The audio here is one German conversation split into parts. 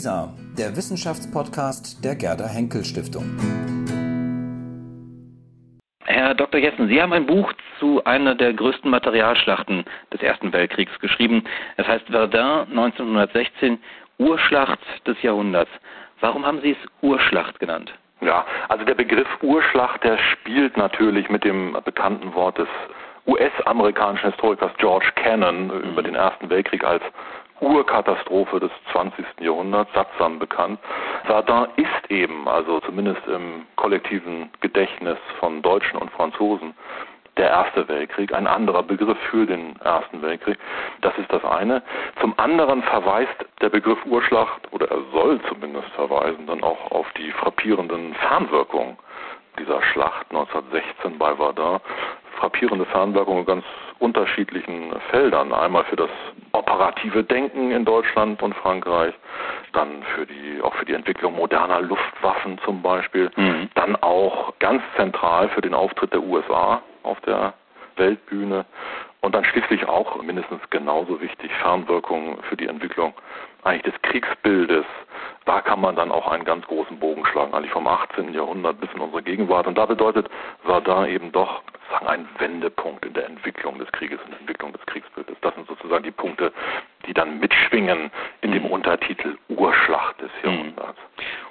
WISA, der Wissenschaftspodcast der Gerda Henkel Stiftung. Herr Dr. Jessen, Sie haben ein Buch zu einer der größten Materialschlachten des Ersten Weltkriegs geschrieben. Es heißt Verdun 1916, Urschlacht des Jahrhunderts. Warum haben Sie es Urschlacht genannt? Ja, also der Begriff Urschlacht, der spielt natürlich mit dem bekannten Wort des US-amerikanischen Historikers George Cannon über den Ersten Weltkrieg als Urkatastrophe des 20. Jahrhunderts, sattsam bekannt. Verdun ist eben, also zumindest im kollektiven Gedächtnis von Deutschen und Franzosen, der Erste Weltkrieg, ein anderer Begriff für den Ersten Weltkrieg. Das ist das eine. Zum anderen verweist der Begriff Urschlacht, oder er soll zumindest verweisen, dann auch auf die frappierenden Fernwirkungen dieser Schlacht 1916 bei Verdun. Frappierende Fernwirkungen in ganz unterschiedlichen Feldern. Einmal für das operative Denken in Deutschland und Frankreich, dann für die, auch für die Entwicklung moderner Luftwaffen zum Beispiel, mhm. dann auch ganz zentral für den Auftritt der USA auf der Weltbühne und dann schließlich auch mindestens genauso wichtig Fernwirkungen für die Entwicklung eigentlich des Kriegsbildes. Da kann man dann auch einen ganz großen Bogen schlagen, eigentlich vom 18. Jahrhundert bis in unsere Gegenwart. Und da bedeutet Verdun eben doch sagen, ein Wendepunkt in der Entwicklung des Krieges, in der Entwicklung des Kriegsbildes. Das sind sozusagen die Punkte, die dann mitschwingen in dem Untertitel Urschlacht des mhm. Jahrhunderts.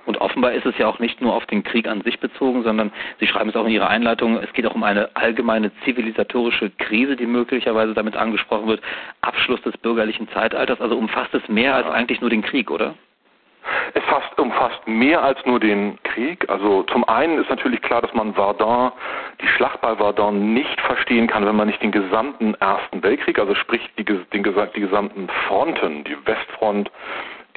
Und offenbar ist es ja auch nicht nur auf den Krieg an sich bezogen, sondern Sie schreiben es auch in Ihrer Einleitung, es geht auch um eine allgemeine zivilisatorische Krise, die möglicherweise damit angesprochen wird, Abschluss des bürgerlichen Zeitalters, also umfasst es mehr als eigentlich nur den Krieg, oder? Es fast, umfasst mehr als nur den Krieg. Also zum einen ist natürlich klar, dass man Verdun, die Schlacht bei Verdun nicht verstehen kann, wenn man nicht den gesamten Ersten Weltkrieg, also sprich die, den, die gesamten Fronten, die Westfront,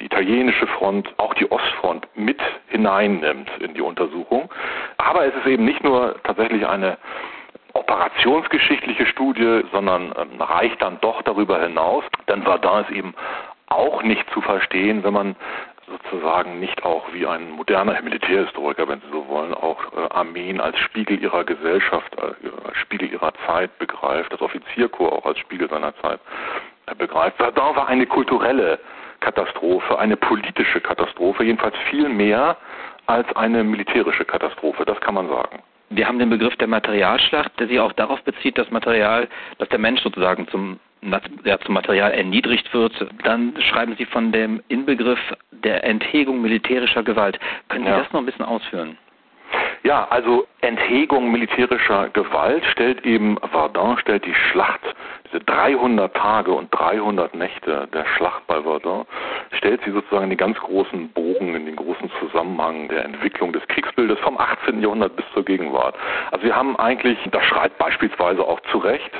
die italienische Front, auch die Ostfront mit hineinnimmt in die Untersuchung. Aber es ist eben nicht nur tatsächlich eine operationsgeschichtliche Studie, sondern ähm, reicht dann doch darüber hinaus. Denn Verdun ist eben auch nicht zu verstehen, wenn man sozusagen nicht auch wie ein moderner Militärhistoriker, wenn Sie so wollen, auch äh, Armeen als Spiegel ihrer Gesellschaft, äh, als Spiegel ihrer Zeit begreift, das Offizierkorps auch als Spiegel seiner Zeit äh, begreift. Verdun war eine kulturelle Katastrophe, eine politische Katastrophe, jedenfalls viel mehr als eine militärische Katastrophe, das kann man sagen. Wir haben den Begriff der Materialschlacht, der sich auch darauf bezieht, dass Material, dass der Mensch sozusagen zum ja, zum Material erniedrigt wird. Dann schreiben Sie von dem Inbegriff der Enthegung militärischer Gewalt. Können Sie ja. das noch ein bisschen ausführen? Ja, also Enthegung militärischer Gewalt stellt eben Verdun, stellt die Schlacht, diese 300 Tage und 300 Nächte der Schlacht bei Verdun, stellt sie sozusagen in den ganz großen Bogen, in den großen Zusammenhang der Entwicklung des Kriegsbildes vom 18. Jahrhundert bis zur Gegenwart. Also wir haben eigentlich, das schreibt beispielsweise auch zu Recht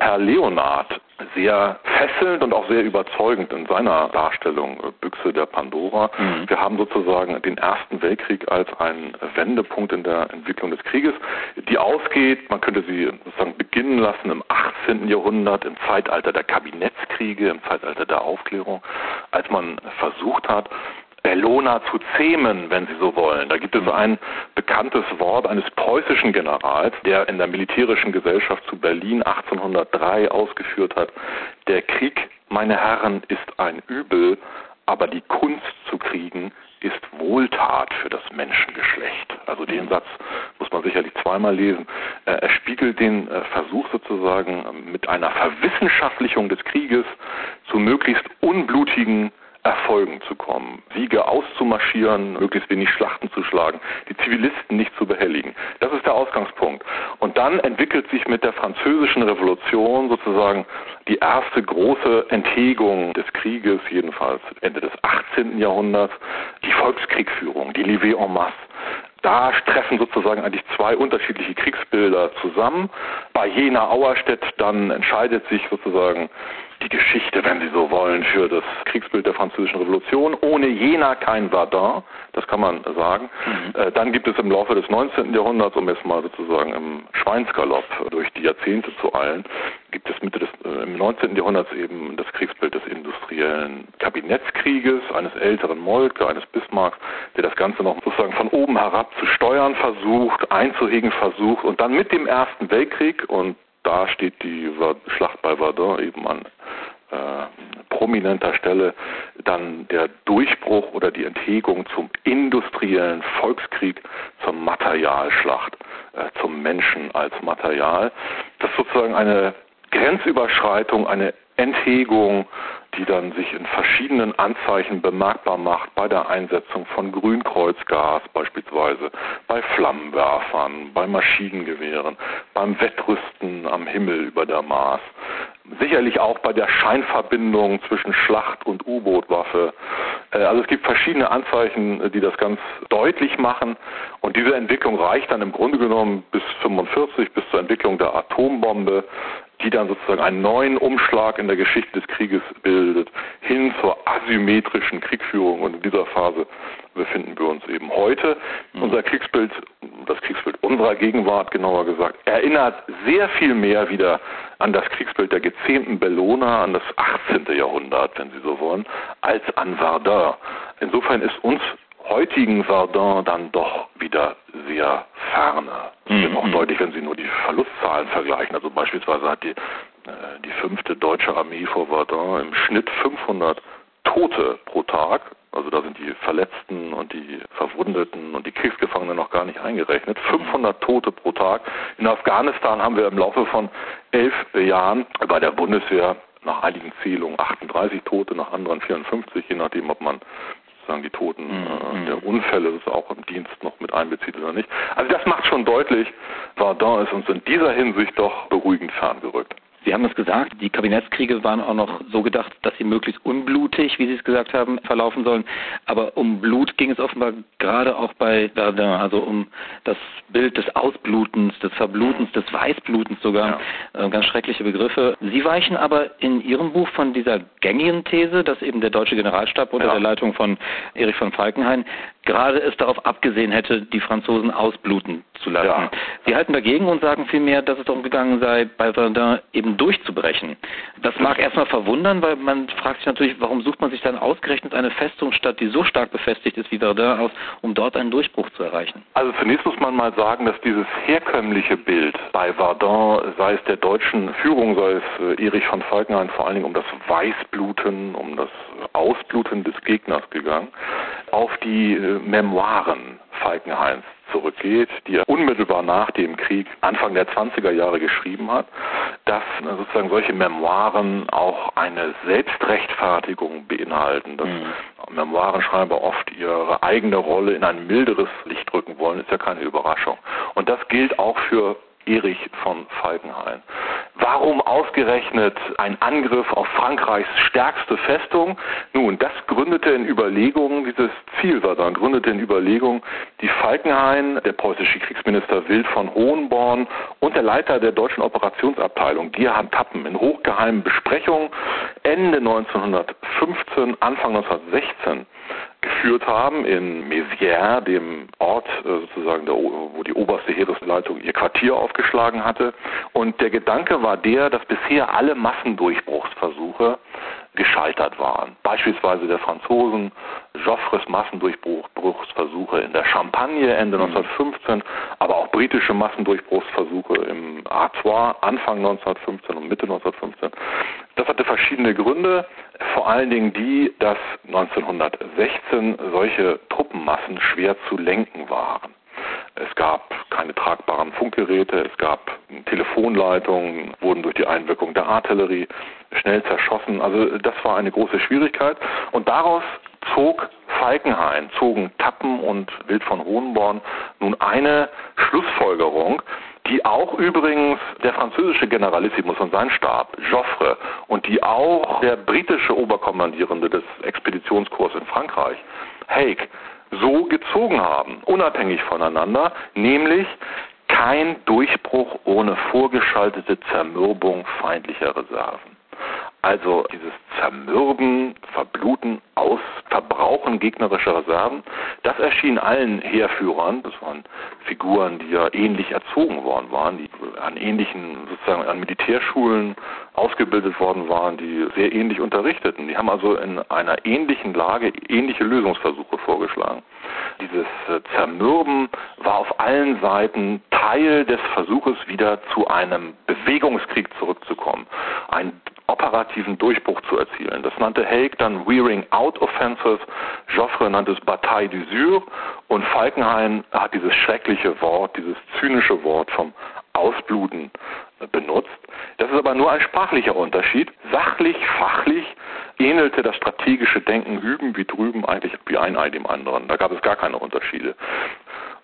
Herr Leonard sehr fesselnd und auch sehr überzeugend in seiner Darstellung äh, Büchse der Pandora. Mhm. Wir haben sozusagen den Ersten Weltkrieg als einen Wendepunkt in der Entwicklung des Krieges, die ausgeht, man könnte sie sozusagen beginnen lassen im 18. Jahrhundert, im Zeitalter der Kabinettskriege, im Zeitalter der Aufklärung, als man versucht hat, Bellona zu zähmen, wenn Sie so wollen. Da gibt es ein bekanntes Wort eines preußischen Generals, der in der militärischen Gesellschaft zu Berlin 1803 ausgeführt hat, der Krieg, meine Herren, ist ein Übel, aber die Kunst zu kriegen ist Wohltat für das Menschengeschlecht. Also den Satz muss man sicherlich zweimal lesen. Äh, er spiegelt den äh, Versuch sozusagen mit einer Verwissenschaftlichung des Krieges zu möglichst unblutigen Erfolgen zu kommen, Siege auszumarschieren, möglichst wenig Schlachten zu schlagen, die Zivilisten nicht zu behelligen. Das ist der Ausgangspunkt. Und dann entwickelt sich mit der französischen Revolution sozusagen die erste große Enthegung des Krieges, jedenfalls Ende des 18. Jahrhunderts, die Volkskriegführung, die Levée en masse da treffen sozusagen eigentlich zwei unterschiedliche Kriegsbilder zusammen. Bei Jena Auerstedt dann entscheidet sich sozusagen die Geschichte, wenn Sie so wollen, für das Kriegsbild der französischen Revolution. Ohne Jena kein Verdun, das kann man sagen. Mhm. Äh, dann gibt es im Laufe des 19. Jahrhunderts, um jetzt mal sozusagen im Schweinsgalopp durch die Jahrzehnte zu eilen, gibt es Mitte des äh, im 19. Jahrhunderts eben das Kriegsbild des industriellen Kabinettskrieges, eines älteren Moltke, eines Bismarcks, der das Ganze noch sozusagen von oben herab zu steuern versucht, einzuhegen versucht und dann mit dem Ersten Weltkrieg und da steht die Schlacht bei Verdun eben an äh, prominenter Stelle dann der Durchbruch oder die Enthegung zum industriellen Volkskrieg, zur Materialschlacht, äh, zum Menschen als Material. Das ist sozusagen eine Grenzüberschreitung, eine Enthegung, die dann sich in verschiedenen Anzeichen bemerkbar macht, bei der Einsetzung von Grünkreuzgas beispielsweise, bei Flammenwerfern, bei Maschinengewehren, beim Wettrüsten am Himmel über der Maas, sicherlich auch bei der Scheinverbindung zwischen Schlacht und U-Boot-Waffe. Äh, also es gibt verschiedene Anzeichen, die das ganz deutlich machen. Und diese Entwicklung reicht dann im Grunde genommen bis 45, bis zur Entwicklung der Atombombe die dann sozusagen einen neuen Umschlag in der Geschichte des Krieges bildet, hin zur asymmetrischen Kriegführung. Und in dieser Phase befinden wir uns eben heute. Mhm. Unser Kriegsbild, das Kriegsbild unserer Gegenwart genauer gesagt, erinnert sehr viel mehr wieder an das Kriegsbild der gezähmten Bellona, an das 18. Jahrhundert, wenn Sie so wollen, als an Verdun. Insofern ist uns heutigen Verdun dann doch wieder sehr ferne. Das wird auch mhm. deutlich, wenn Sie nur die Verlustzahlen vergleichen. Also beispielsweise hat die, äh, die fünfte deutsche Armee vor Verdun im Schnitt 500 Tote pro Tag. Also da sind die Verletzten und die Verwundeten und die Kriegsgefangenen noch gar nicht eingerechnet. 500 Tote pro Tag. In Afghanistan haben wir im Laufe von elf Jahren bei der Bundeswehr nach einigen Zählungen 38 Tote, nach anderen 54, je nachdem, ob man sozusagen die Toten mhm. äh, der Unfälle das auch im Dienst noch mit einbezieht oder nicht. Also das macht schon deutlich, Verdun ist uns in dieser Hinsicht doch beruhigend ferngerückt. Sie haben es gesagt, die Kabinettskriege waren auch noch so gedacht, dass sie möglichst unblutig, wie Sie es gesagt haben, verlaufen sollen. Aber um Blut ging es offenbar gerade auch bei Verdun, also um das Bild des Ausblutens, des Verblutens, des Weißblutens sogar. Ja. Äh, ganz schreckliche Begriffe. Sie weichen aber in Ihrem Buch von dieser gängigen These, dass eben der deutsche Generalstab unter ja. der Leitung von Erich von Falkenhayn gerade es darauf abgesehen hätte, die Franzosen ausbluten zu lassen. Ja. Sie halten dagegen und sagen vielmehr, dass es darum gegangen sei, bei Verdun eben durchzubrechen. Das mag erstmal verwundern, weil man fragt sich natürlich, warum sucht man sich dann ausgerechnet eine Festungsstadt, die so stark befestigt ist wie Verdun aus, um dort einen Durchbruch zu erreichen? Also zunächst muss man mal sagen, dass dieses herkömmliche Bild bei Verdun, sei es der deutschen Führung, sei es äh, Erich von Falkenhayn, vor allen Dingen um das Weißbluten, um das Ausbluten des Gegners gegangen, auf die äh, Memoiren Falkenhains zurückgeht, die er unmittelbar nach dem Krieg Anfang der 20er Jahre geschrieben hat, dass sozusagen solche Memoiren auch eine Selbstrechtfertigung beinhalten, dass mhm. Memoirenschreiber oft ihre eigene Rolle in ein milderes Licht rücken wollen, ist ja keine Überraschung. Und das gilt auch für Erich von Falkenhayn. Warum ausgerechnet ein Angriff auf Frankreichs stärkste Festung? Nun, das gründete in Überlegungen, dieses Ziel war dann, gründete in Überlegungen, die Falkenhayn, der preußische Kriegsminister Wild von Hohenborn und der Leiter der deutschen Operationsabteilung, Gerhard Tappen, in hochgeheimen Besprechungen Ende 1915, Anfang 1916 geführt haben in Mézières, dem Ort äh, sozusagen, wo die oberste Heeresleitung ihr Quartier aufgeschlagen hatte. Und der Gedanke war der, dass bisher alle Massendurchbruchsversuche gescheitert waren. Beispielsweise der Franzosen, Joffres Massendurchbruchsversuche in der Champagne Ende 1915, mhm. aber auch britische Massendurchbruchsversuche im Artois Anfang 1915 und Mitte 1915. Das hatte verschiedene Gründe, vor allen Dingen die, dass 1916 solche Truppenmassen schwer zu lenken waren. Es gab keine tragbaren Funkgeräte, es gab Telefonleitungen, wurden durch die Einwirkung der Artillerie schnell zerschossen. Also das war eine große Schwierigkeit. Und daraus zog Falkenhayn, zogen Tappen und Wild von Hohenborn nun eine Schlussfolgerung, die auch übrigens der französische Generalissimus und sein Stab, Joffre, und die auch der britische Oberkommandierende des Expeditionskorps in Frankreich, Haig, so gezogen haben, unabhängig voneinander, nämlich kein Durchbruch ohne vorgeschaltete Zermürbung feindlicher Reserven. Also dieses Zermürben, Verbluten, Aus, Verbrauchen gegnerischer Reserven, das erschien allen Heerführern, das waren Figuren, die ja ähnlich erzogen worden waren, die an ähnlichen, sozusagen an Militärschulen ausgebildet worden waren, die sehr ähnlich unterrichteten. Die haben also in einer ähnlichen Lage ähnliche Lösungsversuche vorgeschlagen. Dieses äh, Zermürben war auf allen Seiten Teil des Versuches, wieder zu einem Bewegungskrieg zurückzukommen. Ein operativen Durchbruch zu erzielen. Das nannte Haig dann Wearing Out Offensive, Joffre nannte es Bataille d'Usure und Falkenhayn hat dieses schreckliche Wort, dieses zynische Wort vom Ausbluten benutzt. Das ist aber nur ein sprachlicher Unterschied. Sachlich, fachlich ähnelte das strategische Denken hüben wie drüben eigentlich wie ein Ei dem anderen. Da gab es gar keine Unterschiede.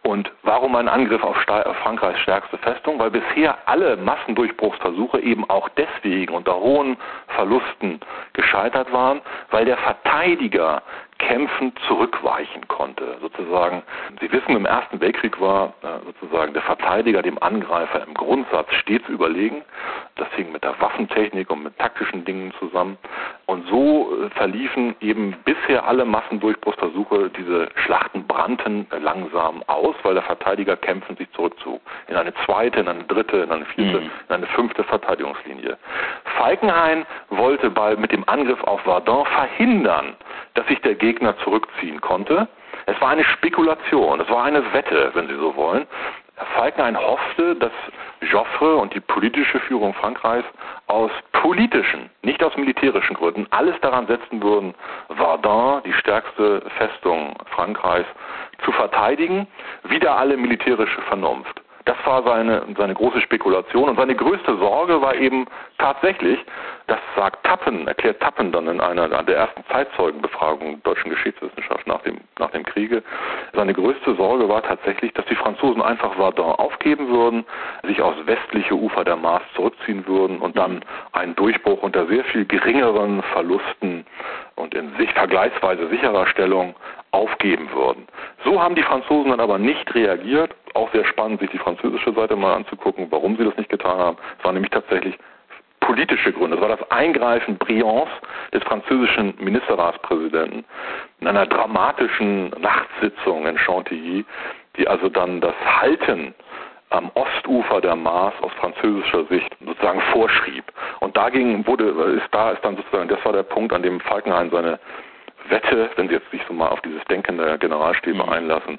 Und warum ein Angriff auf, Frankreichs stärkste Festung? Weil bisher alle Massendurchbruchsversuche eben auch deswegen unter hohen Verlusten gescheitert waren, weil der Verteidiger kämpfend zurückweichen konnte. Sozusagen, Sie wissen, im Ersten Weltkrieg war äh, sozusagen der Verteidiger dem Angreifer im Grundsatz stets überlegen. Das hing mit der Waffentechnik und mit taktischen Dingen zusammen. Und so äh, verliefen eben bisher alle Massendurchbruchsversuche, diese Schlachten brannten langsam aus, weil der Verteidiger kämpfend sich zurückzog. In eine zweite, in eine dritte, in eine vierte, mhm. in eine fünfte Verteidigungslinie. Falkenhayn wollte bei, mit dem Angriff auf Verdun verhindern, dass sich der Gegner zurückziehen konnte. Es war eine Spekulation, es war eine Wette, wenn Sie so wollen. Falkenhayn hoffte, dass Joffre und die politische Führung Frankreichs aus politischen, nicht aus militärischen Gründen alles daran setzen würden, Verdun, die stärkste Festung Frankreichs, zu verteidigen, wieder alle militärische Vernunft. Das war seine, seine große Spekulation und seine größte Sorge war eben tatsächlich, das sagt Tappen, erklärt Tappen dann in einer der ersten Zeitzeugenbefragungen der deutschen Geschichtswissenschaft nach dem, nach dem Kriege. Seine größte Sorge war tatsächlich, dass die Franzosen einfach Verdun aufgeben würden, sich aus westliche Ufer der Maas zurückziehen würden und dann einen Durchbruch unter sehr viel geringeren Verlusten und in sich vergleichsweise sicherer Stellung aufgeben würden. So haben die Franzosen dann aber nicht reagiert. Auch sehr spannend, sich die französische Seite mal anzugucken, warum sie das nicht getan haben. Es waren nämlich tatsächlich politische Gründe. Es war das Eingreifen Briands des französischen Ministerratspräsidenten in einer dramatischen Nachtsitzung in Chantilly, die also dann das Halten am Ostufer der Maas aus französischer Sicht sozusagen vorschrieb. Und dagegen wurde, ist da ist dann sozusagen, das war der Punkt, an dem Falkenhayn seine Wette, wenn Sie jetzt sich so mal auf dieses Denken der Generalstäbe mhm. einlassen,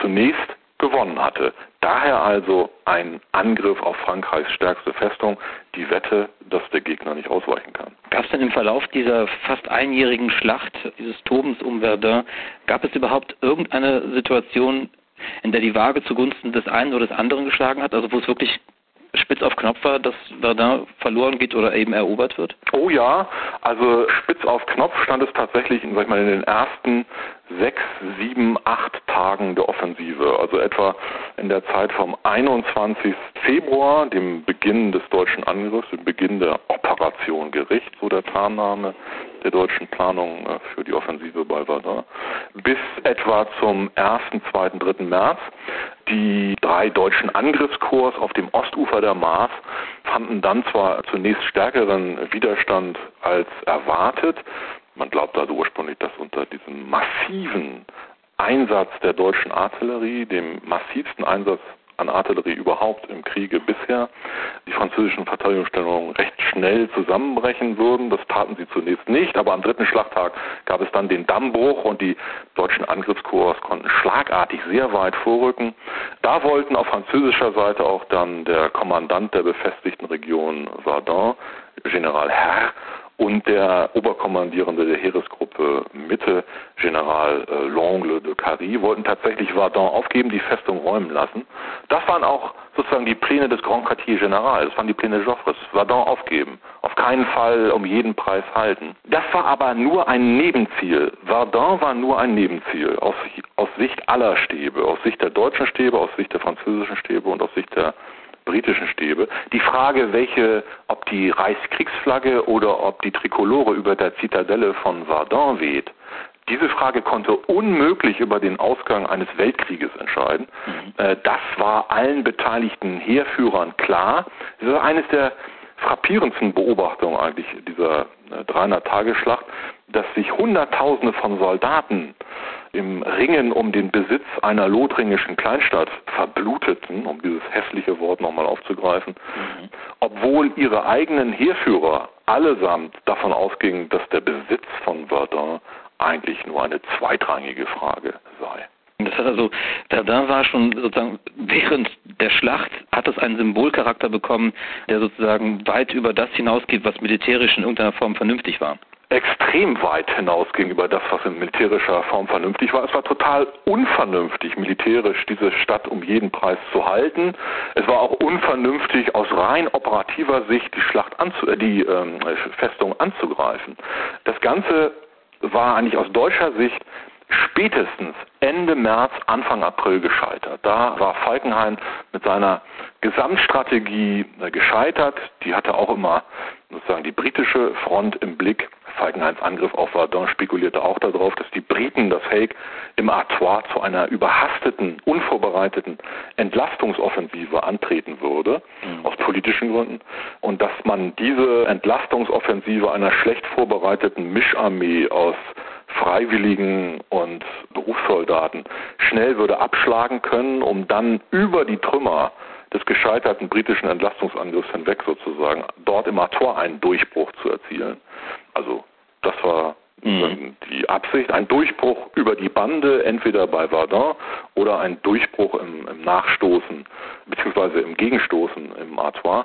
zunächst gewonnen hatte. Daher also ein Angriff auf Frankreichs stärkste Festung, die Wette, dass der Gegner nicht ausweichen kann. Gab es denn im Verlauf dieser fast einjährigen Schlacht, dieses Tobens um Verdun, gab es überhaupt irgendeine Situation, in der die Waage zugunsten des einen oder des anderen geschlagen hat, also wo es wirklich spitz auf Knopf war, dass Verdun verloren geht oder eben erobert wird? Oh ja, also spitz auf Knopf stand es tatsächlich sag ich mal, in den ersten sechs, sieben, acht Tagen der Offensive. Also etwa in der Zeit vom 21. Februar, dem Beginn des deutschen Angriffs, dem Beginn der Operation Gericht, so der Tarnname der deutschen Planung äh, für die Offensive bei Verdun, bis etwa zum 1., 2., 3. März. Die drei deutschen Angriffskorps auf dem Ostufer der Maas fanden dann zwar zunächst stärkeren Widerstand als erwartet, man glaubt also ursprünglich, dass unter diesem massiven Einsatz der deutschen Artillerie, dem massivsten Einsatz an Artillerie überhaupt im Kriege bisher die französischen Verteidigungsstellungen recht schnell zusammenbrechen würden. Das taten sie zunächst nicht, aber am dritten Schlachttag gab es dann den Dammbruch und die deutschen Angriffskorps konnten schlagartig sehr weit vorrücken. Da wollten auf französischer Seite auch dann der Kommandant der befestigten Region Verdun, General Herr, und der Oberkommandierende der Heeresgruppe Mitte, General äh, Longle de Carry, wollten tatsächlich Verdun aufgeben, die Festung räumen lassen. Das waren auch sozusagen die Pläne des Grand Quartier General, das waren die Pläne Joffres, Verdun aufgeben, auf keinen Fall um jeden Preis halten. Das war aber nur ein Nebenziel. Verdun war nur ein Nebenziel aus, aus Sicht aller Stäbe, aus Sicht der deutschen Stäbe, aus Sicht der französischen Stäbe und aus Sicht der britischen Stäbe. Die Frage, welche, ob die Reichskriegsflagge oder ob die Trikolore über der Zitadelle von Verdun weht, diese Frage konnte unmöglich über den Ausgang eines Weltkrieges entscheiden. Mhm. Äh, das war allen beteiligten Heerführern klar. Das ist eines der frappierendsten Beobachtungen eigentlich dieser 300-Tage-Schlacht, äh, dass sich Hunderttausende von Soldaten im Ringen um den Besitz einer lothringischen Kleinstadt verbluteten, um dieses hässliche Wort nochmal aufzugreifen, mhm. obwohl ihre eigenen Heerführer allesamt davon ausgingen, dass der Besitz von Verdun eigentlich nur eine zweitrangige Frage sei. Das heißt also, Verdun war schon sozusagen während der Schlacht hat es einen Symbolcharakter bekommen, der sozusagen weit über das hinausgeht, was militärisch in irgendeiner Form vernünftig war extrem weit hinaus gegenüber das, was in militärischer Form vernünftig war. Es war total unvernünftig, militärisch diese Stadt um jeden Preis zu halten. Es war auch unvernünftig, aus rein operativer Sicht die Schlacht anzu äh, die ähm, Festung anzugreifen. Das Ganze war eigentlich aus deutscher Sicht spätestens Ende März, Anfang April gescheitert. Da war Falkenhayn mit seiner Gesamtstrategie äh, gescheitert. Die hatte auch immer sozusagen die britische Front im Blick. Falkenhayns Angriff auf Verdun spekulierte auch darauf, dass die Briten das Hague im Artois zu einer überhasteten, unvorbereiteten Entlastungsoffensive antreten würde, mhm. aus politischen Gründen, und dass man diese Entlastungsoffensive einer schlecht vorbereiteten Mischarmee aus Freiwilligen und Berufssoldaten schnell würde abschlagen können, um dann über die Trümmer des gescheiterten britischen Entlastungsangriffs hinweg sozusagen dort im Artois einen Durchbruch zu erzielen. Also das war mhm. die Absicht, ein Durchbruch über die Bande, entweder bei Verdun oder ein Durchbruch im, im Nachstoßen beziehungsweise im Gegenstoßen im Artois.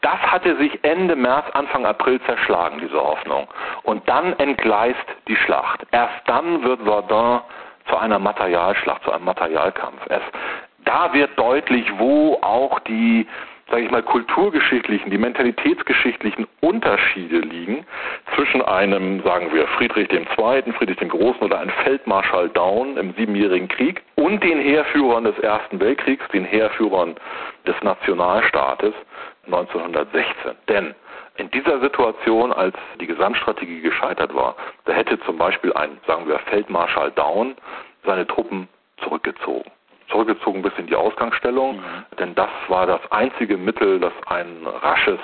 Das hatte sich Ende März, Anfang April zerschlagen, diese Hoffnung. Und dann entgleist die Schlacht. Erst dann wird Verdun zu einer Materialschlacht, zu einem Materialkampf. Erst da wird deutlich, wo auch die sage ich mal, kulturgeschichtlichen, die mentalitätsgeschichtlichen Unterschiede liegen zwischen einem, sagen wir, Friedrich II., Friedrich dem Großen oder einem Feldmarschall Daun im Siebenjährigen Krieg und den Heerführern des Ersten Weltkriegs, den Heerführern des Nationalstaates 1916. Denn in dieser Situation, als die Gesamtstrategie gescheitert war, da hätte zum Beispiel ein, sagen wir, Feldmarschall Daun seine Truppen zurückgezogen zurückgezogen bis in die Ausgangsstellung, mhm. denn das war das einzige Mittel, das ein rasches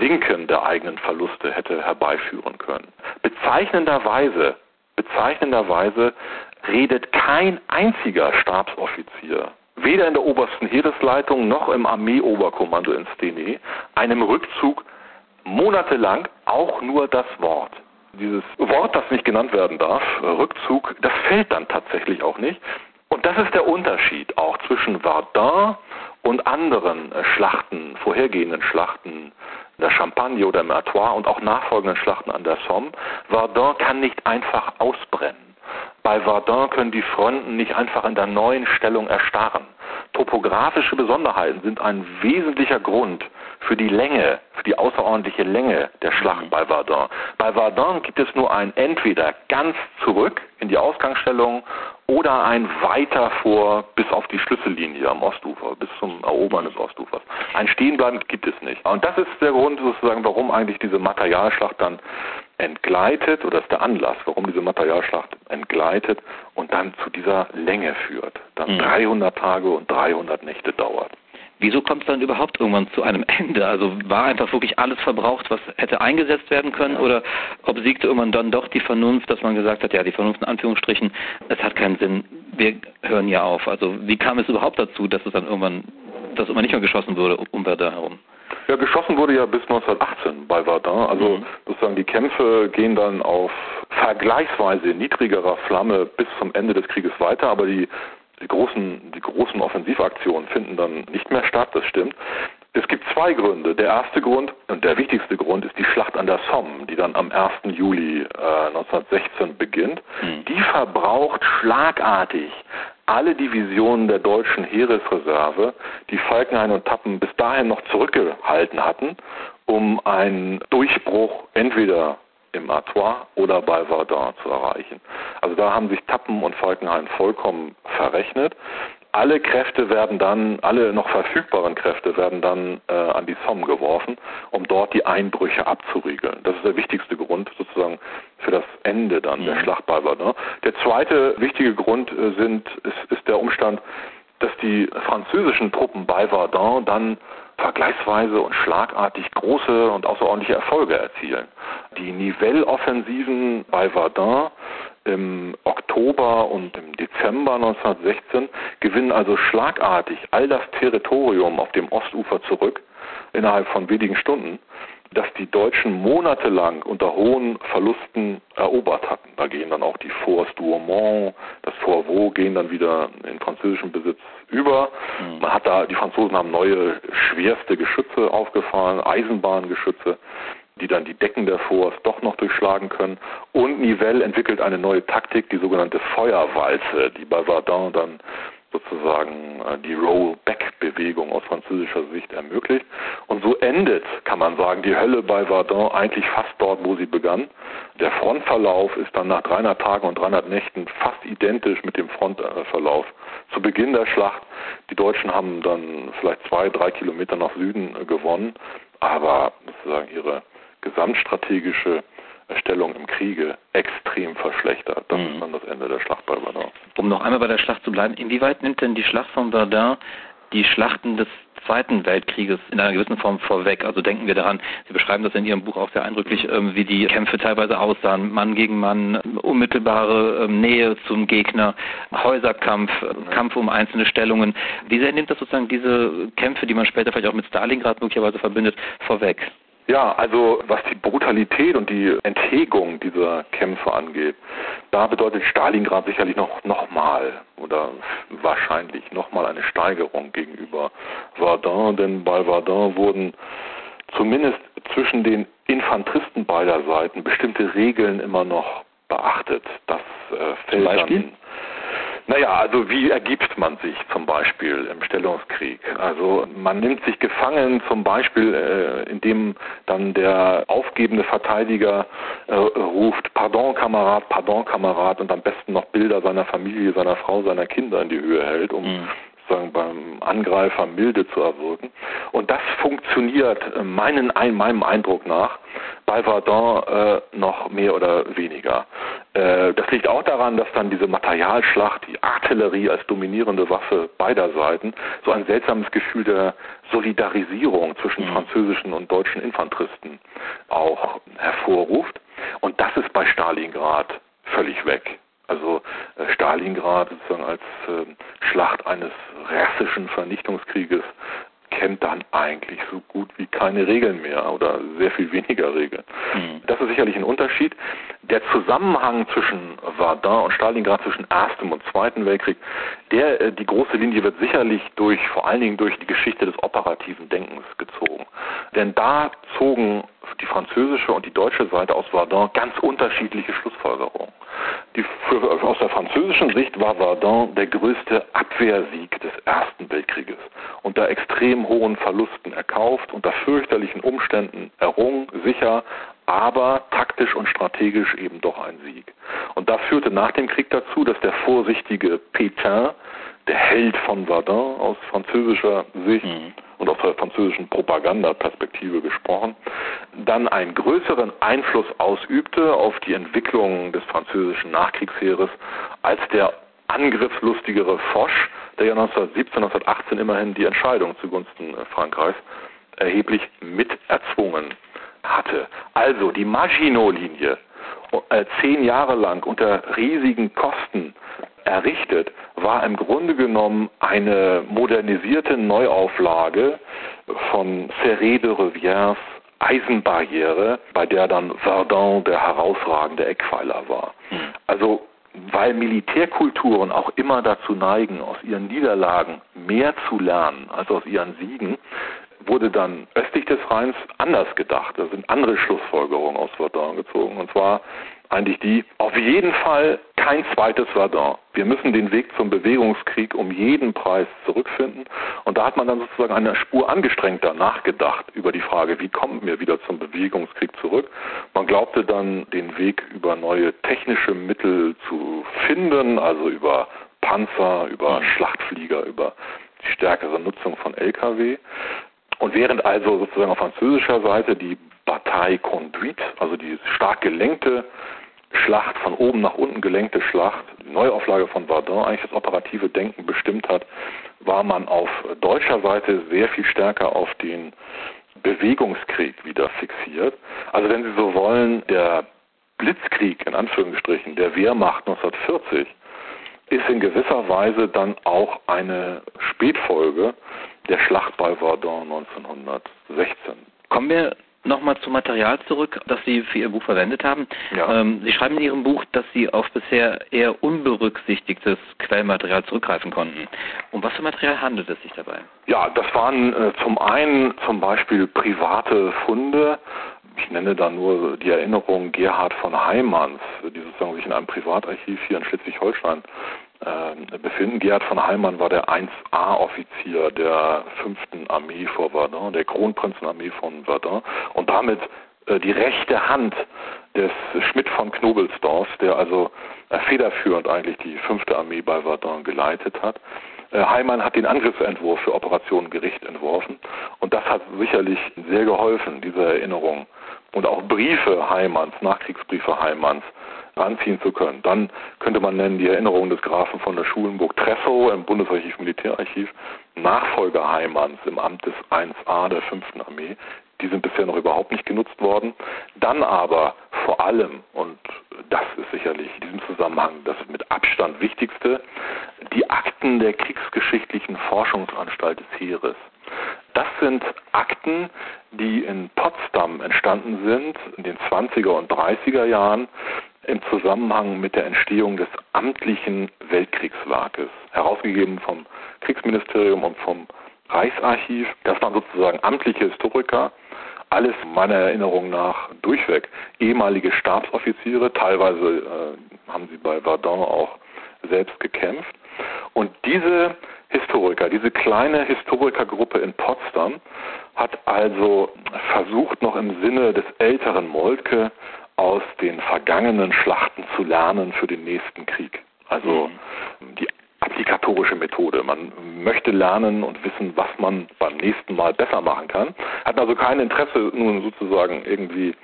Sinken der eigenen Verluste hätte herbeiführen können. Bezeichnenderweise, bezeichnenderweise redet kein einziger Stabsoffizier, weder in der obersten Heeresleitung noch im Armeeoberkommando in Stenay, einem Rückzug monatelang auch nur das Wort. Dieses Wort, das nicht genannt werden darf, Rückzug, das fällt dann tatsächlich auch nicht. Und das ist der Unterschied auch zwischen Verdun und anderen äh, Schlachten, vorhergehenden Schlachten der Champagne oder im Artois und auch nachfolgenden Schlachten an der Somme. Verdun kann nicht einfach ausbrennen. Bei Verdun können die Fronten nicht einfach in der neuen Stellung erstarren. Topografische Besonderheiten sind ein wesentlicher Grund für die Länge, für die außerordentliche Länge der Schlacht mhm. bei Verdun. Bei Verdun gibt es nur ein entweder ganz zurück in die Ausgangsstellung oder ein weiter vor bis auf die Schlüssellinie am Ostufer, bis zum Erobern des Ostufers. Ein Stehenbleiben gibt es nicht. Und das ist der Grund sozusagen, warum eigentlich diese Materialschlacht dann entgleitet, oder ist der Anlass, warum diese Materialschlacht entgleitet und dann zu dieser Länge führt, dann mhm. 300 Tage und 300 Nächte dauert. Wieso kommt es dann überhaupt irgendwann zu einem Ende? Also war einfach wirklich alles verbraucht, was hätte eingesetzt werden können? Oder obsiegte irgendwann dann doch die Vernunft, dass man gesagt hat, ja, die Vernunft in Anführungsstrichen, es hat keinen Sinn, wir hören hier auf. Also wie kam es überhaupt dazu, dass es dann irgendwann, dass immer nicht mehr geschossen wurde um Verdun herum? Ja, geschossen wurde ja bis 1918 bei Verdun. Also mhm. sozusagen die Kämpfe gehen dann auf vergleichsweise niedrigerer Flamme bis zum Ende des Krieges weiter, aber die die großen, die großen Offensivaktionen finden dann nicht mehr statt, das stimmt. Es gibt zwei Gründe. Der erste Grund und der wichtigste Grund ist die Schlacht an der Somme, die dann am 1. Juli äh, 1916 beginnt. Mhm. Die verbraucht schlagartig alle Divisionen der deutschen Heeresreserve, die Falkenhayn und Tappen bis dahin noch zurückgehalten hatten, um einen Durchbruch entweder im Artois oder bei Verdun zu erreichen. Also da haben sich Tappen und Falkenhayn vollkommen verrechnet. Alle Kräfte werden dann, alle noch verfügbaren Kräfte werden dann äh, an die Somme geworfen, um dort die Einbrüche abzuriegeln. Das ist der wichtigste Grund sozusagen für das Ende dann mhm. der Schlacht bei Verdun. Der zweite wichtige Grund äh, sind, ist, ist der Umstand, dass die französischen Truppen bei Verdun dann vergleichsweise und schlagartig große und außerordentliche Erfolge erzielen. Die Nivelle-Offensiven bei Verdun im Oktober und im Dezember 1916 gewinnen also schlagartig all das Territorium auf dem Ostufer zurück innerhalb von wenigen Stunden dass die Deutschen monatelang unter hohen Verlusten erobert hatten. Da gehen dann auch die Forts Douaumont, das Fort Vaux gehen dann wieder in französischen Besitz über. Mhm. Man hat da, die Franzosen haben neue schwerste Geschütze aufgefahren, Eisenbahngeschütze die dann die Decken der Forts doch noch durchschlagen können. Und Nivelle entwickelt eine neue Taktik, die sogenannte Feuerwalze, die bei Verdun dann sozusagen äh, die Rollback-Bewegung aus französischer Sicht ermöglicht. Und so endet, kann man sagen, die Hölle bei Verdun eigentlich fast dort, wo sie begann. Der Frontverlauf ist dann nach 300 Tagen und 300 Nächten fast identisch mit dem Frontverlauf zu Beginn der Schlacht. Die Deutschen haben dann vielleicht zwei, drei Kilometer nach Süden gewonnen, aber sozusagen ihre gesamtstrategische Stellung im Kriege extrem verschlechtert. Das mhm. ist dann das Ende der Schlacht bei Verdun. Um noch einmal bei der Schlacht zu bleiben, inwieweit nimmt denn die Schlacht von Verdun die Schlachten des Zweiten Weltkrieges in einer gewissen Form vorweg. Also denken wir daran, Sie beschreiben das in Ihrem Buch auch sehr eindrücklich, ähm, wie die Kämpfe teilweise aussahen. Mann gegen Mann, unmittelbare ähm, Nähe zum Gegner, Häuserkampf, Kampf um einzelne Stellungen. Wie sehr nimmt das sozusagen diese Kämpfe, die man später vielleicht auch mit Stalingrad möglicherweise verbindet, vorweg? Ja, also was die Brutalität und die Enthegung dieser Kämpfe angeht, da bedeutet Stalingrad sicherlich noch nochmal oder wahrscheinlich nochmal eine Steigerung gegenüber Verdun, denn bei Verdun wurden zumindest zwischen den Infanteristen beider Seiten bestimmte Regeln immer noch beachtet. Das äh, fällt Zum Beispiel? dann naja, also wie ergibt man sich zum Beispiel im Stellungskrieg? Also man nimmt sich gefangen zum Beispiel, äh, indem dann der aufgebende Verteidiger äh, ruft, Pardon Kamerad, Pardon Kamerad und am besten noch Bilder seiner Familie, seiner Frau, seiner Kinder in die Höhe hält, um mhm sozusagen beim Angreifer milde zu erwirken. Und das funktioniert äh, meinen, meinem Eindruck nach bei Verdun äh, noch mehr oder weniger. Äh, das liegt auch daran, dass dann diese Materialschlacht, die Artillerie als dominierende Waffe beider Seiten, so ein seltsames Gefühl der Solidarisierung zwischen mhm. französischen und deutschen Infanteristen auch hervorruft. Und das ist bei Stalingrad völlig weg. Also äh, Stalingrad sozusagen als äh, Schlacht eines rassischen Vernichtungskrieges kennt dann eigentlich so gut wie keine Regeln mehr oder sehr viel weniger Regeln. Mhm. Das ist sicherlich ein Unterschied. Der Zusammenhang zwischen Verdun und Stalingrad, zwischen Erstem und Zweiten Weltkrieg, der, äh, die große Linie wird sicherlich durch, vor allen Dingen durch die Geschichte des operativen Denkens gezogen. Denn da zogen die französische und die deutsche Seite aus Verdun ganz unterschiedliche Schlussfolgerungen. Die, für, aus der französischen Sicht war Verdun der größte Abwehrsieg des Ersten Weltkrieges. Unter extrem hohen Verlusten erkauft, unter fürchterlichen Umständen errungen, sicher, aber taktisch und strategisch eben doch ein Sieg. Und das führte nach dem Krieg dazu, dass der vorsichtige Pétain, der Held von Verdun aus französischer Sicht, mhm und aus der französischen Propagandaperspektive gesprochen, dann einen größeren Einfluss ausübte auf die Entwicklung des französischen Nachkriegsheeres als der angriffslustigere Foch, der ja 1917, 1918 immerhin die Entscheidung zugunsten Frankreichs erheblich miterzwungen hatte. Also die Maginot-Linie, äh, zehn Jahre lang unter riesigen Kosten errichtet, war im Grunde genommen eine modernisierte Neuauflage von Serré de Rivières Eisenbarriere, bei der dann Verdun der herausragende Eckpfeiler war. Mhm. Also weil Militärkulturen auch immer dazu neigen, aus ihren Niederlagen mehr zu lernen als aus ihren Siegen, wurde dann östlich des Rheins anders gedacht. Da sind andere Schlussfolgerungen aus Verdun gezogen. Und zwar eigentlich die, auf jeden Fall kein zweites Verdun. Wir müssen den Weg zum Bewegungskrieg um jeden Preis zurückfinden. Und da hat man dann sozusagen eine Spur angestrengter nachgedacht über die Frage, wie kommen wir wieder zum Bewegungskrieg zurück. Man glaubte dann, den Weg über neue technische Mittel zu finden, also über Panzer, über Schlachtflieger, über die stärkere Nutzung von Lkw. Und während also sozusagen auf französischer Seite die Bataille Conduite, also die stark gelenkte Schlacht, von oben nach unten gelenkte Schlacht, die Neuauflage von Verdun eigentlich das operative Denken bestimmt hat, war man auf deutscher Seite sehr viel stärker auf den Bewegungskrieg wieder fixiert. Also wenn Sie so wollen, der Blitzkrieg in Anführungsstrichen der Wehrmacht 1940 ist in gewisser Weise dann auch eine Spätfolge der Schlacht bei Verdun 1916. Kommen wir Nochmal zum Material zurück, das Sie für Ihr Buch verwendet haben. Ja. Ähm, Sie schreiben in Ihrem Buch, dass Sie auf bisher eher unberücksichtigtes Quellmaterial zurückgreifen konnten. Um was für Material handelt es sich dabei? Ja, das waren äh, zum einen zum Beispiel private Funde. Ich nenne da nur die Erinnerung Gerhard von Heimanns, die sozusagen sich in einem Privatarchiv hier in Schleswig-Holstein äh, befinden. Gerhard von Heimann war der 1A-Offizier der 5. Armee vor Verdun, der Kronprinzenarmee von Verdun und damit äh, die rechte Hand des Schmidt von Knobelsdorf, der also äh, federführend eigentlich die 5. Armee bei Verdun geleitet hat. Äh, Heimann hat den Angriffsentwurf für Operation Gericht entworfen und das hat sicherlich sehr geholfen, diese Erinnerung und auch Briefe Heimanns, Nachkriegsbriefe Heimanns ranziehen zu können. Dann könnte man nennen die Erinnerung des Grafen von der Schulenburg-Tressow im Bundesarchiv Militärarchiv, Nachfolger Heimanns im Amt des 1a der 5. Armee. Die sind bisher noch überhaupt nicht genutzt worden. Dann aber vor allem, und das ist sicherlich in diesem Zusammenhang das mit Abstand wichtigste, die Akten der kriegsgeschichtlichen Forschungsanstalt des Heeres. Das sind Akten, die in Potsdam entstanden sind, in den 20er und 30er Jahren, im Zusammenhang mit der Entstehung des amtlichen Weltkriegswerkes, herausgegeben vom Kriegsministerium und vom Reichsarchiv. Das waren sozusagen amtliche Historiker, alles meiner Erinnerung nach durchweg ehemalige Stabsoffiziere, teilweise äh, haben sie bei Verdun auch selbst gekämpft. Und diese Historiker, diese kleine Historikergruppe in Potsdam hat also versucht, noch im Sinne des älteren Moltke aus den vergangenen Schlachten zu lernen für den nächsten Krieg. Also mhm. die applikatorische Methode. Man möchte lernen und wissen, was man beim nächsten Mal besser machen kann. Hat also kein Interesse, nun sozusagen irgendwie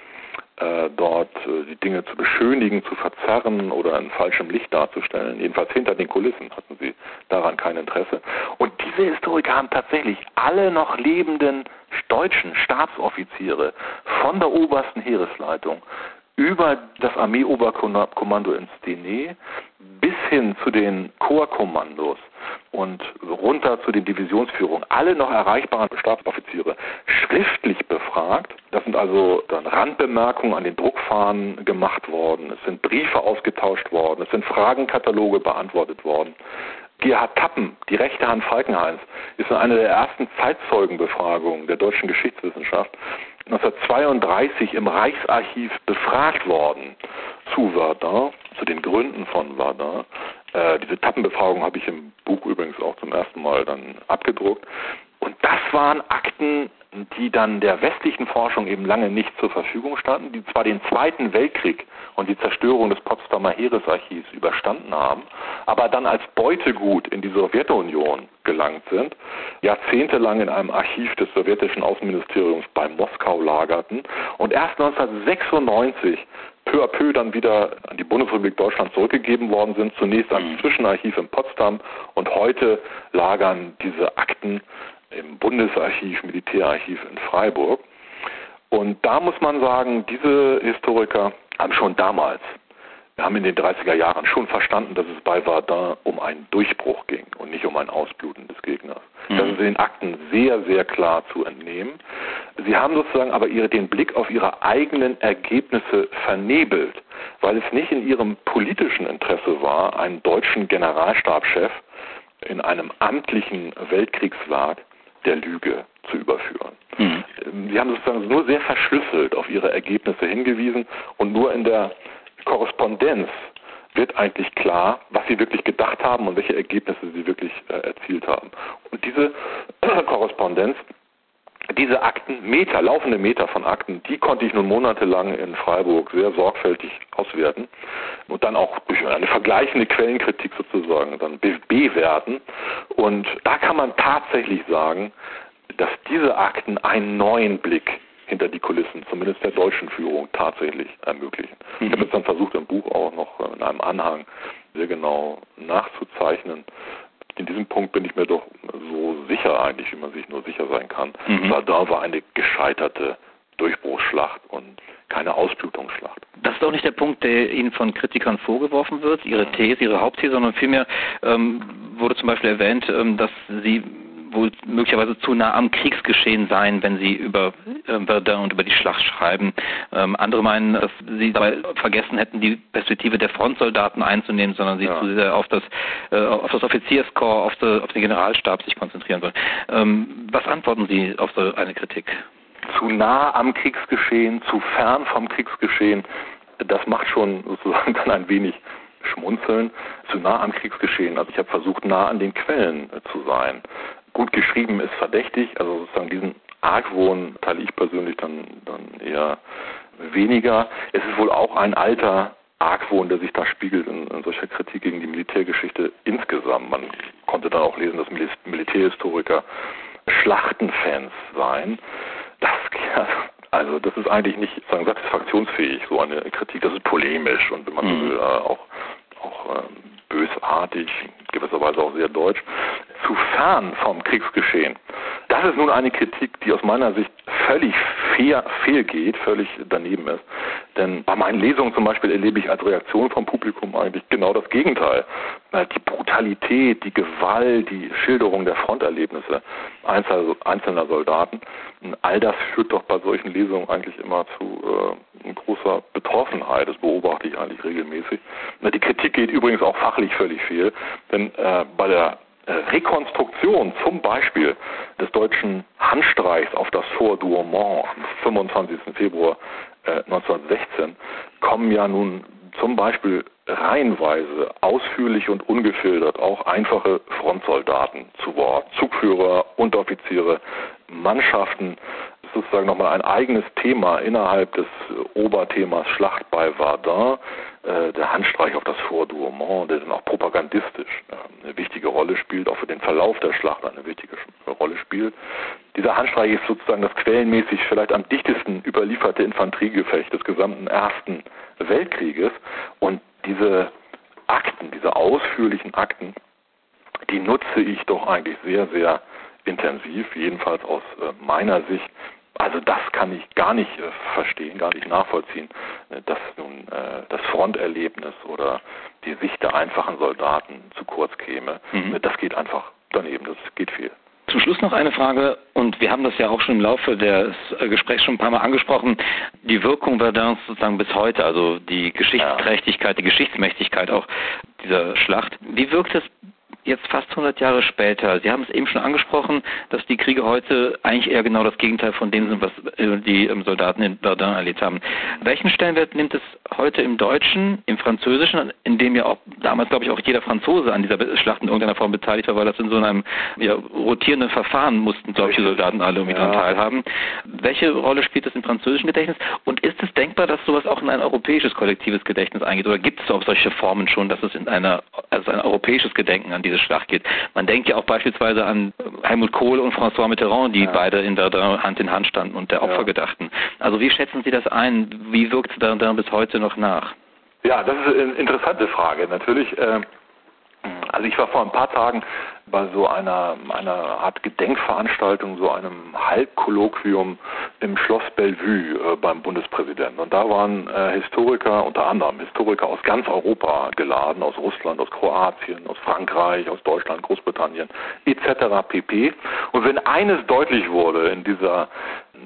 äh, dort äh, die Dinge zu beschönigen, zu verzerren oder in falschem Licht darzustellen. Jedenfalls hinter den Kulissen hatten sie daran kein Interesse. Und diese Historiker haben tatsächlich alle noch lebenden deutschen Stabsoffiziere von der obersten Heeresleitung über das Armeeoberkommando in Stenay bis hin zu den Korpskommandos und runter zu den Divisionsführungen, alle noch erreichbaren Stabsoffiziere schriftlich befragt. Das sind also dann Randbemerkungen an den Druckfahnen gemacht worden. Es sind Briefe ausgetauscht worden. Es sind Fragenkataloge beantwortet worden. Gerhard Tappen, die rechte Hand Falkenhains, ist in einer der ersten Zeitzeugenbefragungen der deutschen Geschichtswissenschaft 1932 im Reichsarchiv befragt worden zu Verdun, zu den Gründen von Verdun. Äh, diese Tappenbefragung habe ich im Buch übrigens auch zum ersten Mal dann abgedruckt. Und das waren Akten, die dann der westlichen Forschung eben lange nicht zur Verfügung standen, die zwar den Zweiten Weltkrieg und die Zerstörung des Potsdamer Heeresarchivs überstanden haben, aber dann als Beutegut in die Sowjetunion gelangt sind, jahrzehntelang in einem Archiv des sowjetischen Außenministeriums bei Moskau lagerten und erst 1996 peu à peu dann wieder an die Bundesrepublik Deutschland zurückgegeben worden sind, zunächst ans mhm. Zwischenarchiv in Potsdam und heute lagern diese Akten im Bundesarchiv, Militärarchiv in Freiburg. Und da muss man sagen, diese Historiker haben schon damals, haben in den 30er Jahren schon verstanden, dass es bei Verdun um einen Durchbruch ging und nicht um ein Ausbluten des Gegners. Mhm. Das ist in den Akten sehr, sehr klar zu entnehmen. Sie haben sozusagen aber ihre, den Blick auf ihre eigenen Ergebnisse vernebelt, weil es nicht in ihrem politischen Interesse war, einen deutschen Generalstabschef in einem amtlichen Weltkriegswerk der Lüge zu überführen. Mhm. Sie haben sozusagen nur sehr verschlüsselt auf ihre Ergebnisse hingewiesen und nur in der Korrespondenz wird eigentlich klar, was sie wirklich gedacht haben und welche Ergebnisse sie wirklich äh, erzielt haben. Und diese Korrespondenz diese Akten, Meter, laufende Meter von Akten, die konnte ich nun monatelang in Freiburg sehr sorgfältig auswerten und dann auch durch eine vergleichende Quellenkritik sozusagen dann bewerten. Und da kann man tatsächlich sagen, dass diese Akten einen neuen Blick hinter die Kulissen, zumindest der deutschen Führung, tatsächlich ermöglichen. Mhm. Ich habe jetzt dann versucht, im Buch auch noch in einem Anhang sehr genau nachzuzeichnen, in diesem Punkt bin ich mir doch so sicher eigentlich, wie man sich nur sicher sein kann. Mhm. Verdun war eine gescheiterte Durchbruchsschlacht und keine Ausblutungsschlacht. Das ist auch nicht der Punkt, der Ihnen von Kritikern vorgeworfen wird, Ihre. These, Ihre Hauptthese, sondern vielmehr ähm, wurde zum Beispiel erwähnt, ähm, dass Sie wohl möglicherweise zu nah am Kriegsgeschehen seien, wenn sie über äh, Verdun und über die Schlacht schreiben. Ähm, andere meinen, dass sie dabei vergessen hätten, die Perspektive der Frontsoldaten einzunehmen, sondern sie ja. zu sehr auf das, äh, auf das Offizierskorps, auf, de, auf den Generalstab sich konzentrieren wollen. Ähm, was antworten Sie auf so eine Kritik? Zu nah am Kriegsgeschehen, zu fern vom Kriegsgeschehen, das macht schon sozusagen dann ein wenig schmunzeln, zu nah am Kriegsgeschehen. Also ich habe versucht, nah an den Quellen äh, zu sein. Gut geschrieben ist verdächtig, also sozusagen diesen Argwohn teile ich persönlich dann, dann eher weniger. Es ist wohl auch ein alter Argwohn, der sich da spiegelt in, in, solcher Kritik gegen die Militärgeschichte insgesamt. Man konnte dann auch lesen, dass Militärhistoriker Schlachtenfans seien. Das, also das ist eigentlich nicht sagen, satisfaktionsfähig, so eine Kritik. Das ist polemisch und wenn man so mhm. will, äh, auch auch äh, bösartig, gewisserweise auch sehr deutsch, zu fern vom Kriegsgeschehen. Das ist nun eine Kritik, die aus meiner Sicht völlig fair, fehlgeht, völlig daneben ist. Denn bei meinen Lesungen zum Beispiel erlebe ich als Reaktion vom Publikum eigentlich genau das Gegenteil. Die Brutalität, die Gewalt, die Schilderung der Fronterlebnisse einzelner Soldaten, all das führt doch bei solchen Lesungen eigentlich immer zu äh, großer Betroffenheit. Das beobachte ich eigentlich regelmäßig. Die Kritik geht übrigens auch fachlich völlig fehl, denn äh, bei der Rekonstruktion zum Beispiel des deutschen Handstreichs auf das Fort Douaumont am 25. Februar äh, 1916 kommen ja nun zum Beispiel reihenweise ausführlich und ungefiltert auch einfache Frontsoldaten zu Wort, Zugführer, Unteroffiziere, Mannschaften, sozusagen nochmal ein eigenes Thema innerhalb des Oberthemas Schlacht bei Verdun, äh, der Handstreich auf das Fort Douaumont, der dann auch propagandistisch äh, eine wichtige Rolle spielt, auch für den Verlauf der Schlacht eine wichtige Rolle spielt. Dieser Handstreich ist sozusagen das quellenmäßig vielleicht am dichtesten überlieferte Infanteriegefecht des gesamten Ersten Weltkrieges und diese Akten, diese ausführlichen Akten, die nutze ich doch eigentlich sehr, sehr intensiv, jedenfalls aus äh, meiner Sicht. Also das kann ich gar nicht äh, verstehen, gar nicht nachvollziehen, äh, dass nun äh, das Fronterlebnis oder die Sicht der einfachen Soldaten zu kurz käme. Mhm. Das geht einfach daneben, das geht viel. Zum Schluss noch eine Frage, und wir haben das ja auch schon im Laufe des Gesprächs schon ein paar Mal angesprochen, die Wirkung Verdun sozusagen bis heute, also die Geschichtsträchtigkeit, die Geschichtsmächtigkeit auch dieser Schlacht. Wie wirkt es jetzt fast 100 Jahre später, Sie haben es eben schon angesprochen, dass die Kriege heute eigentlich eher genau das Gegenteil von dem sind, was äh, die ähm, Soldaten in Verdun erlebt haben. Welchen Stellenwert nimmt es heute im Deutschen, im Französischen, in dem ja auch damals, glaube ich, auch jeder Franzose an dieser Schlacht in irgendeiner Form beteiligt war, weil das in so einem ja, rotierenden Verfahren mussten solche Soldaten alle irgendwie ja. daran teilhaben. Welche Rolle spielt das im französischen Gedächtnis? Und ist es denkbar, dass sowas auch in ein europäisches kollektives Gedächtnis eingeht? Oder gibt es auch solche Formen schon, dass es in einer, also ein europäisches Gedenken an die diese Schlacht geht. Man denkt ja auch beispielsweise an Helmut Kohl und François Mitterrand, die ja. beide in der Hand in Hand standen und der Opfer ja. gedachten. Also wie schätzen Sie das ein? Wie wirkt es da bis heute noch nach? Ja, das ist eine interessante Frage. Natürlich, äh, also ich war vor ein paar Tagen bei so einer, einer Art Gedenkveranstaltung, so einem Halbkolloquium im Schloss Bellevue äh, beim Bundespräsidenten. Und da waren äh, Historiker, unter anderem Historiker aus ganz Europa geladen, aus Russland, aus Kroatien, aus Frankreich, aus Deutschland, Großbritannien etc. pp. Und wenn eines deutlich wurde in dieser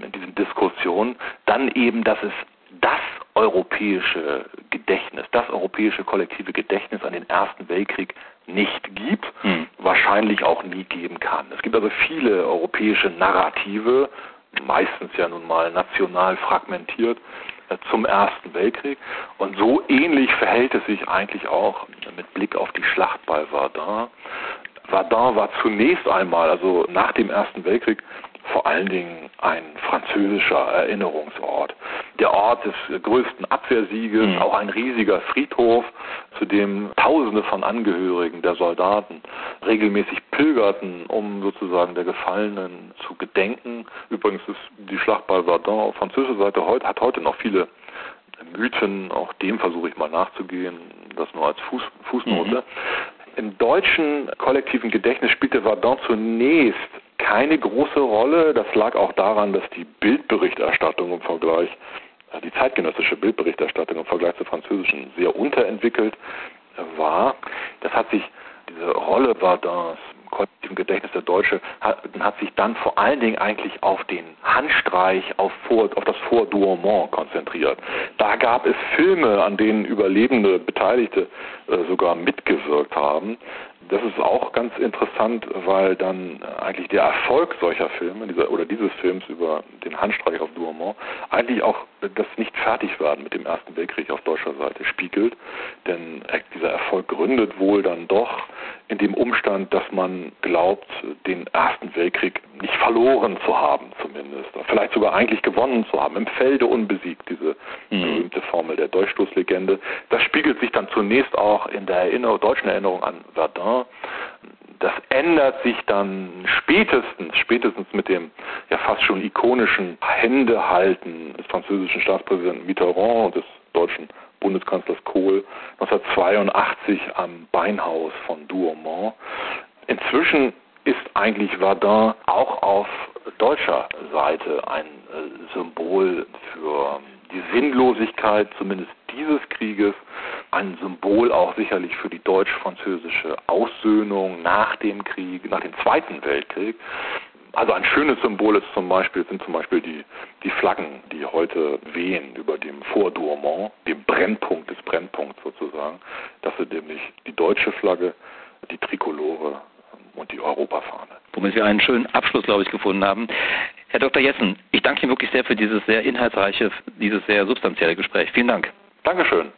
in diesen Diskussionen, dann eben, dass es das europäische Gedächtnis, das europäische kollektive Gedächtnis an den Ersten Weltkrieg nicht gibt, hm. wahrscheinlich auch nie geben kann. Es gibt also viele europäische Narrative, meistens ja nun mal national fragmentiert, äh, zum Ersten Weltkrieg. Und so ähnlich verhält es sich eigentlich auch mit Blick auf die Schlacht bei Verdun. Verdun war zunächst einmal, also nach dem Ersten Weltkrieg, vor allen Dingen ein französischer Erinnerungsort. Der Ort des größten Abwehrsieges, mhm. auch ein riesiger Friedhof, zu dem Tausende von Angehörigen der Soldaten regelmäßig pilgerten, um sozusagen der Gefallenen zu gedenken. Übrigens ist die Schlacht bei Verdun auf französischer Seite heute, hat heute noch viele Mythen, auch dem versuche ich mal nachzugehen, das nur als Fuß, Fußnote. Mhm. Im deutschen kollektiven Gedächtnis spielte Verdun zunächst keine große Rolle. Das lag auch daran, dass die Bildberichterstattung im Vergleich, äh, die zeitgenössische Bildberichterstattung im Vergleich zur französischen sehr unterentwickelt war. Das hat sich, diese Rolle Varduns kollektiven Gedächtnis der Deutsche hat, hat, sich dann vor allen Dingen eigentlich auf den Handstreich, auf, vor, auf das Fort Douaumont konzentriert. Da gab es Filme, an denen Überlebende Beteiligte äh, sogar mitgewirkt haben. Das ist auch ganz interessant, weil dann eigentlich der Erfolg solcher Filme dieser, oder dieses Films über den Handstreich auf Douaumont eigentlich auch das nicht fertig werden mit dem Ersten Weltkrieg auf deutscher Seite spiegelt. Denn dieser Erfolg gründet wohl dann doch in dem Umstand, dass man glaubt, den Ersten Weltkrieg nicht verloren zu haben zumindest. Vielleicht sogar eigentlich gewonnen zu haben, im Felde unbesiegt, diese mhm. berühmte Formel der Dolchstoßlegende. Das spiegelt sich dann zunächst auch in der Erinnerung, deutschen Erinnerung an Verdun das ändert sich dann spätestens, spätestens mit dem ja fast schon ikonischen Händehalten des französischen Staatspräsidenten Mitterrand und des deutschen Bundeskanzlers Kohl 1982 am Beinhaus von Douaumont. Inzwischen ist eigentlich Verdun auch auf deutscher Seite ein äh, Symbol für die Sinnlosigkeit zumindest dieses Krieges, ein Symbol auch sicherlich für die deutsch-französische Aussöhnung nach dem Krieg, nach dem Zweiten Weltkrieg. Also ein schönes Symbol ist zum Beispiel, sind zum Beispiel die, die Flaggen, die heute wehen über dem Fort Douaumont, dem Brennpunkt des Brennpunkts sozusagen. Das sind nämlich die deutsche Flagge, die Trikolore und die Europafahne. Womit wir einen schönen Abschluss, glaube ich, gefunden haben. Herr Dr. Jessen, ich danke Ihnen wirklich sehr für dieses sehr inhaltsreiche, dieses sehr substanzielle Gespräch. Vielen Dank. Dankeschön.